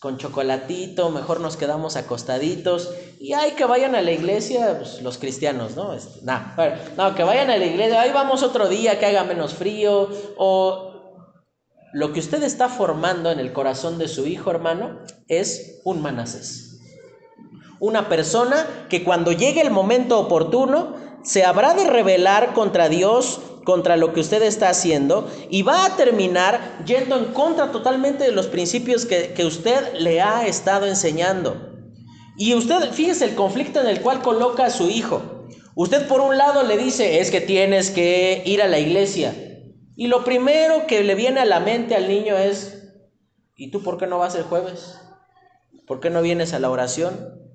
con chocolatito, mejor nos quedamos acostaditos, y hay que vayan a la iglesia pues, los cristianos, ¿no? Este, no, que vayan a la iglesia, ahí vamos otro día, que haga menos frío, o lo que usted está formando en el corazón de su hijo, hermano, es un manasés. Una persona que cuando llegue el momento oportuno se habrá de rebelar contra Dios, contra lo que usted está haciendo, y va a terminar yendo en contra totalmente de los principios que, usted le ha estado enseñando. Y usted, fíjese el conflicto en el cual coloca a su hijo. Usted por un lado le dice, es que tienes que ir a la iglesia. Y lo primero que le viene a la mente al niño es, ¿y tú por qué no vas el jueves? ¿Por qué no vienes a la oración?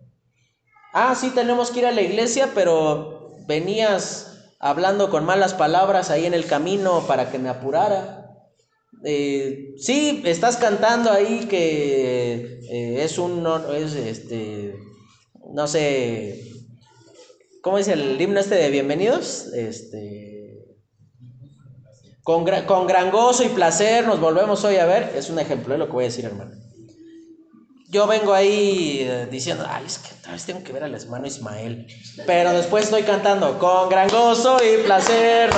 Ah, sí, tenemos que ir a la iglesia, pero venías hablando con malas palabras ahí en el camino para que me apurara. Eh, sí, estás cantando ahí que eh, es un, es este, no sé, ¿cómo dice el himno este de bienvenidos? Este, con, con gran gozo y placer nos volvemos hoy a ver, es un ejemplo de lo que voy a decir, hermano yo vengo ahí eh, diciendo, ay, es que otra vez tengo que ver al hermano Ismael. Pero después estoy cantando, con gran gozo y placer.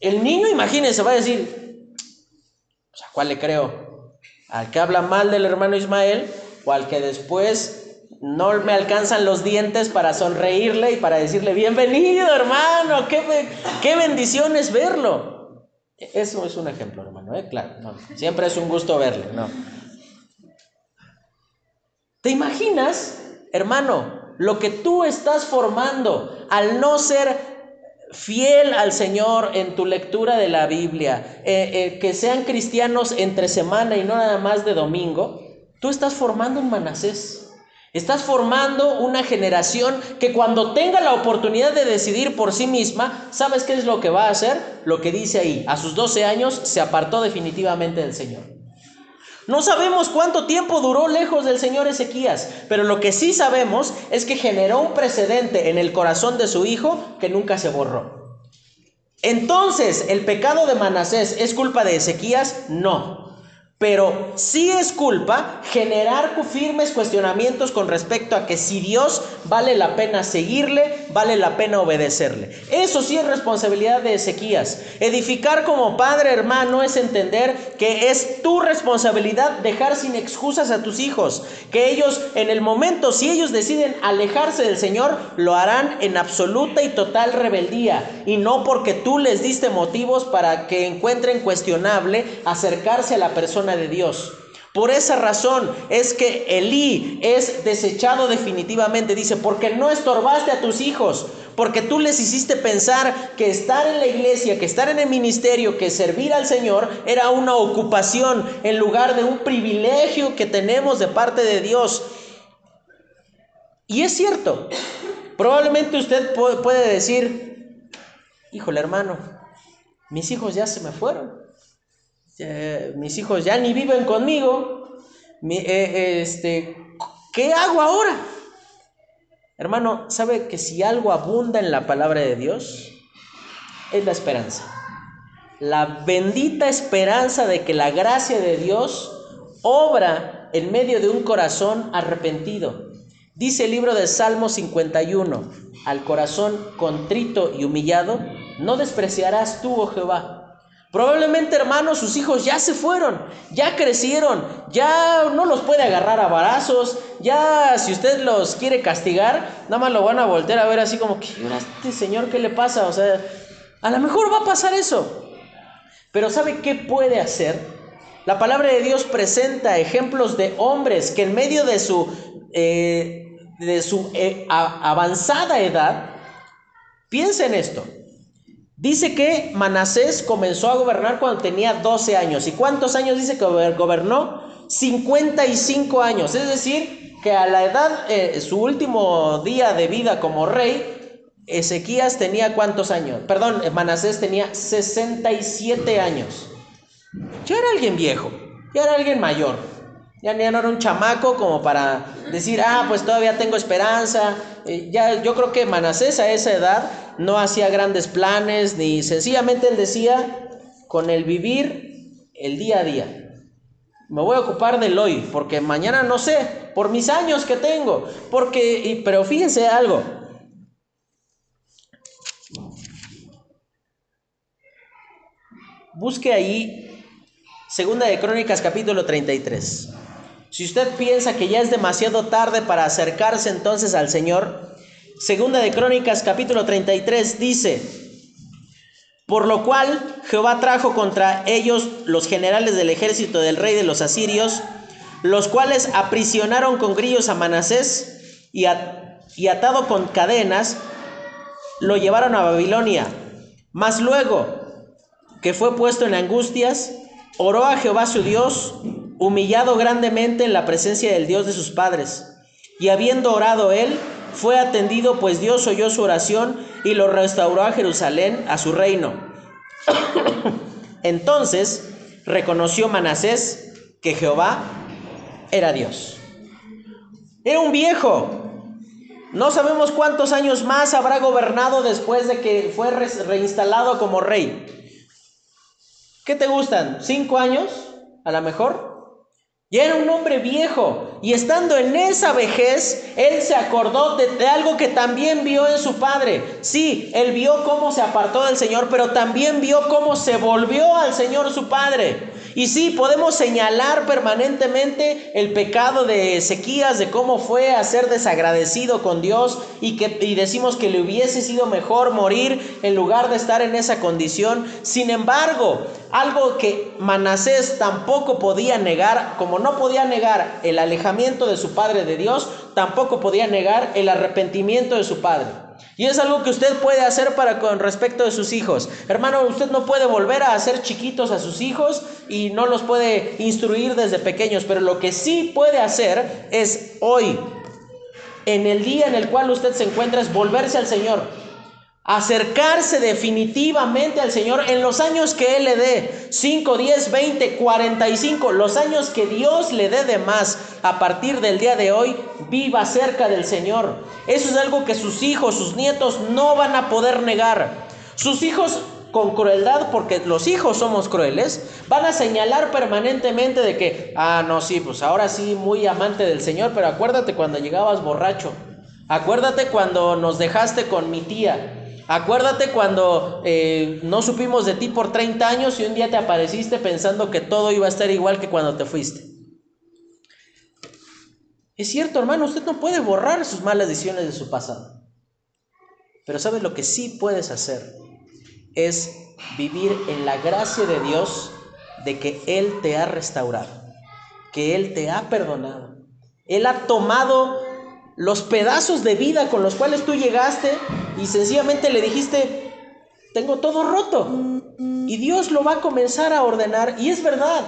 El niño, imagínense, va a decir, o sea, ¿cuál le creo? ¿Al que habla mal del hermano Ismael o al que después no me alcanzan los dientes para sonreírle y para decirle, bienvenido hermano, qué, qué bendición es verlo? Eso es un ejemplo, hermano, ¿eh? claro, siempre es un gusto verle, ¿no? ¿Te imaginas, hermano, lo que tú estás formando al no ser fiel al Señor en tu lectura de la Biblia, eh, eh, que sean cristianos entre semana y no nada más de domingo? Tú estás formando un Manasés. Estás formando una generación que cuando tenga la oportunidad de decidir por sí misma, ¿sabes qué es lo que va a hacer? Lo que dice ahí, a sus 12 años se apartó definitivamente del Señor. No sabemos cuánto tiempo duró lejos del Señor Ezequías, pero lo que sí sabemos es que generó un precedente en el corazón de su hijo que nunca se borró. Entonces, ¿el pecado de Manasés es culpa de Ezequías? No. Pero sí es culpa generar firmes cuestionamientos con respecto a que si Dios vale la pena seguirle, vale la pena obedecerle. Eso sí es responsabilidad de Ezequías. Edificar como padre hermano es entender que es tu responsabilidad dejar sin excusas a tus hijos. Que ellos en el momento, si ellos deciden alejarse del Señor, lo harán en absoluta y total rebeldía. Y no porque tú les diste motivos para que encuentren cuestionable acercarse a la persona de Dios. Por esa razón es que Elí es desechado definitivamente. Dice, porque no estorbaste a tus hijos, porque tú les hiciste pensar que estar en la iglesia, que estar en el ministerio, que servir al Señor era una ocupación en lugar de un privilegio que tenemos de parte de Dios. Y es cierto, probablemente usted puede decir, híjole hermano, mis hijos ya se me fueron mis hijos ya ni viven conmigo, eh, este, ¿qué hago ahora? Hermano, ¿sabe que si algo abunda en la palabra de Dios? Es la esperanza. la bendita esperanza de que la gracia de Dios obra en medio de un corazón arrepentido. Dice el libro de Salmo 51, al corazón contrito y humillado, no despreciarás tú, oh Jehová. Probablemente, hermanos, sus hijos ya se fueron, ya crecieron, ya no los puede agarrar a barazos, ya si usted los quiere castigar, nada más lo van a voltear a ver así como que, este señor qué le pasa? O sea, a lo mejor va a pasar eso. Pero ¿sabe qué puede hacer? La palabra de Dios presenta ejemplos de hombres que en medio de su, eh, de su eh, avanzada edad, piensen esto, Dice que Manasés comenzó a gobernar cuando tenía 12 años. ¿Y cuántos años dice que gobernó? 55 años. Es decir, que a la edad, eh, su último día de vida como rey, Ezequías tenía cuántos años? Perdón, Manasés tenía 67 años. Ya era alguien viejo, ya era alguien mayor. Ya, no era un chamaco como para decir, ah, pues todavía tengo esperanza. Eh, ya, yo creo que Manasés a esa edad no hacía grandes planes, ni sencillamente él decía, con el vivir el día a día. Me voy a ocupar del hoy, porque mañana no sé, por mis años que tengo. Porque, pero fíjense algo. Busque ahí Segunda de Crónicas capítulo 33. Si usted piensa que ya es demasiado tarde para acercarse entonces al Señor, Segunda de Crónicas capítulo 33 dice, por lo cual Jehová trajo contra ellos los generales del ejército del rey de los asirios, los cuales aprisionaron con grillos a Manasés y, y atado con cadenas, lo llevaron a Babilonia. Mas luego que fue puesto en angustias, oró a Jehová su Dios, humillado grandemente en la presencia del Dios de sus padres. Y habiendo orado él, fue atendido, pues Dios oyó su oración y lo restauró a Jerusalén, a su reino. Entonces reconoció Manasés que Jehová era Dios. Era un viejo. No sabemos cuántos años más habrá gobernado después de que fue reinstalado como rey. ¿Qué te gustan? ¿Cinco años? A lo mejor. Y era un hombre viejo. Y estando en esa vejez, él se acordó de, algo que también vio en su padre. Sí, él vio cómo se apartó del Señor, pero también vio cómo se volvió al Señor su padre. Y sí, podemos señalar permanentemente el pecado de Ezequías, de cómo fue a ser desagradecido con Dios y, que, y decimos que le hubiese sido mejor morir en lugar de estar en esa condición. Sin embargo, algo que Manasés tampoco podía negar, como no podía negar el alejamiento de su padre de Dios, tampoco podía negar el arrepentimiento de su padre. Y es algo que usted puede hacer para con respecto de sus hijos. Hermano, usted no puede volver a hacer chiquitos a sus hijos y no los puede instruir desde pequeños, pero lo que sí puede hacer es hoy, en el día en el cual usted se encuentra, es volverse al Señor acercarse definitivamente al Señor en los años que Él le dé, 5, 10, 20, 45, los años que Dios le dé de más a partir del día de hoy, viva cerca del Señor. Eso es algo que sus hijos, sus nietos no van a poder negar. Sus hijos con crueldad, porque los hijos somos crueles, van a señalar permanentemente de que, ah, no, sí, pues ahora sí, muy amante del Señor, pero acuérdate cuando llegabas borracho. Acuérdate cuando nos dejaste con mi tía. Acuérdate cuando eh, no supimos de ti por 30 años y un día te apareciste pensando que todo iba a estar igual que cuando te fuiste. Es cierto, hermano, usted no puede borrar sus malas decisiones de su pasado. Pero ¿sabes lo que sí puedes hacer? Es vivir en la gracia de Dios de que Él te ha restaurado, que Él te ha perdonado. Él ha tomado los pedazos de vida con los cuales tú llegaste y sencillamente le dijiste, tengo todo roto. Y Dios lo va a comenzar a ordenar. Y es verdad,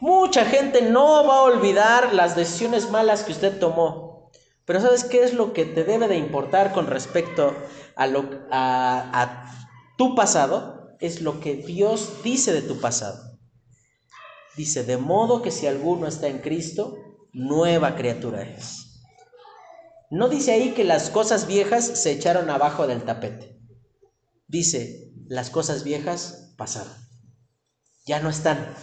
mucha gente no va a olvidar las decisiones malas que usted tomó. Pero ¿sabes qué es lo que te debe de importar con respecto a, lo, a, tu pasado? Es lo que Dios dice de tu pasado. Dice, de modo que si alguno está en Cristo, nueva criatura es. No dice ahí que las cosas viejas se echaron abajo del tapete. Dice, las cosas viejas pasaron. ya no están,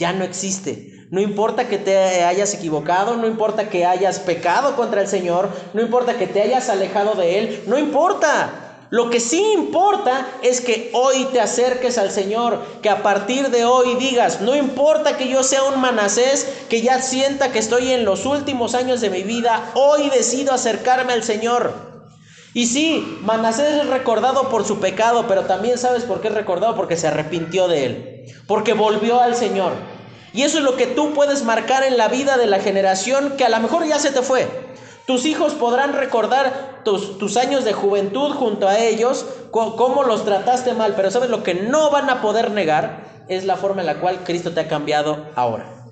ya no existe. No importa que te hayas equivocado, no importa que hayas pecado contra el Señor, no importa que te hayas alejado de Él, no importa. Lo que sí importa es que hoy te acerques al Señor, que a partir de hoy digas, no importa que yo sea un manasés, que ya sienta que estoy en los últimos años de mi vida, hoy decido acercarme al Señor. Y sí, Manasés es recordado por su pecado, pero también sabes por qué es recordado, porque se arrepintió de él, porque volvió al Señor. Y eso es lo que tú puedes marcar en la vida de la generación que a lo mejor ya se te fue. Tus hijos podrán recordar tus, años de juventud junto a ellos, cómo los trataste mal, pero sabes lo que no van a poder negar es la forma en la cual Cristo te ha cambiado ahora.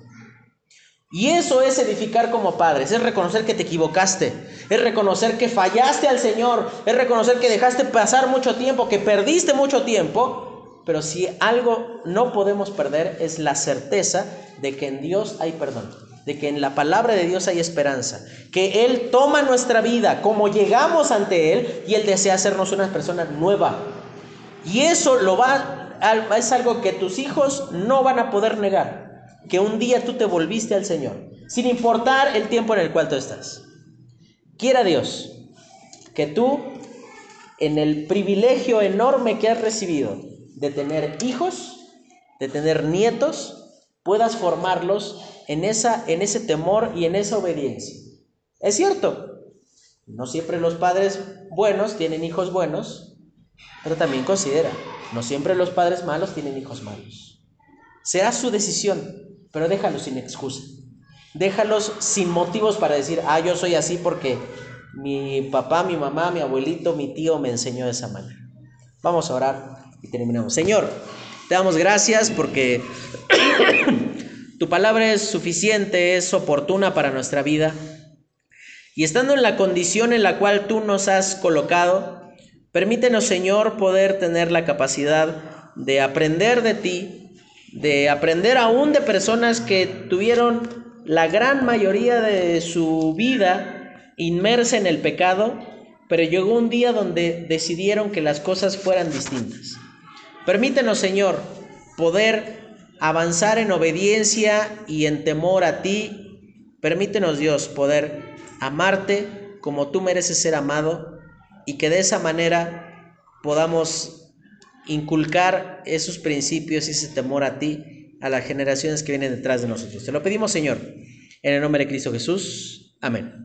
Y eso es edificar como padres, es reconocer que te equivocaste, es reconocer que fallaste al Señor, es reconocer que dejaste pasar mucho tiempo, que perdiste mucho tiempo, pero si algo no podemos perder es la certeza de que en Dios hay perdón, de que en la palabra de Dios hay esperanza, que Él toma nuestra vida como llegamos ante Él y Él desea hacernos una persona nueva. Y eso lo va, es algo que tus hijos no van a poder negar, que un día tú te volviste al Señor, sin importar el tiempo en el cual tú estás. Quiera Dios que tú, en el privilegio enorme que has recibido, de tener hijos, de tener nietos, puedas formarlos en, esa, en ese temor y en esa obediencia. Es cierto, no siempre los padres buenos tienen hijos buenos, pero también considera, no siempre los padres malos tienen hijos malos. Será su decisión, pero déjalos sin excusa. Déjalos sin motivos para decir, ah, yo soy así porque mi papá, mi mamá, mi abuelito, mi tío me enseñó de esa manera. Vamos a orar y terminamos. Señor, te damos gracias porque tu palabra es suficiente, es oportuna para nuestra vida. Y estando en la condición en la cual tú nos has colocado, permítenos, Señor, poder tener la capacidad de aprender de ti, de aprender aún de personas que tuvieron la gran mayoría de su vida inmersa en el pecado, pero llegó un día donde decidieron que las cosas fueran distintas. Permítenos, Señor, poder avanzar en obediencia y en temor a ti. Permítenos, Dios, poder amarte como tú mereces ser amado y que de esa manera podamos inculcar esos principios y ese temor a ti a las generaciones que vienen detrás de nosotros. Te lo pedimos, Señor, en el nombre de Cristo Jesús. Amén.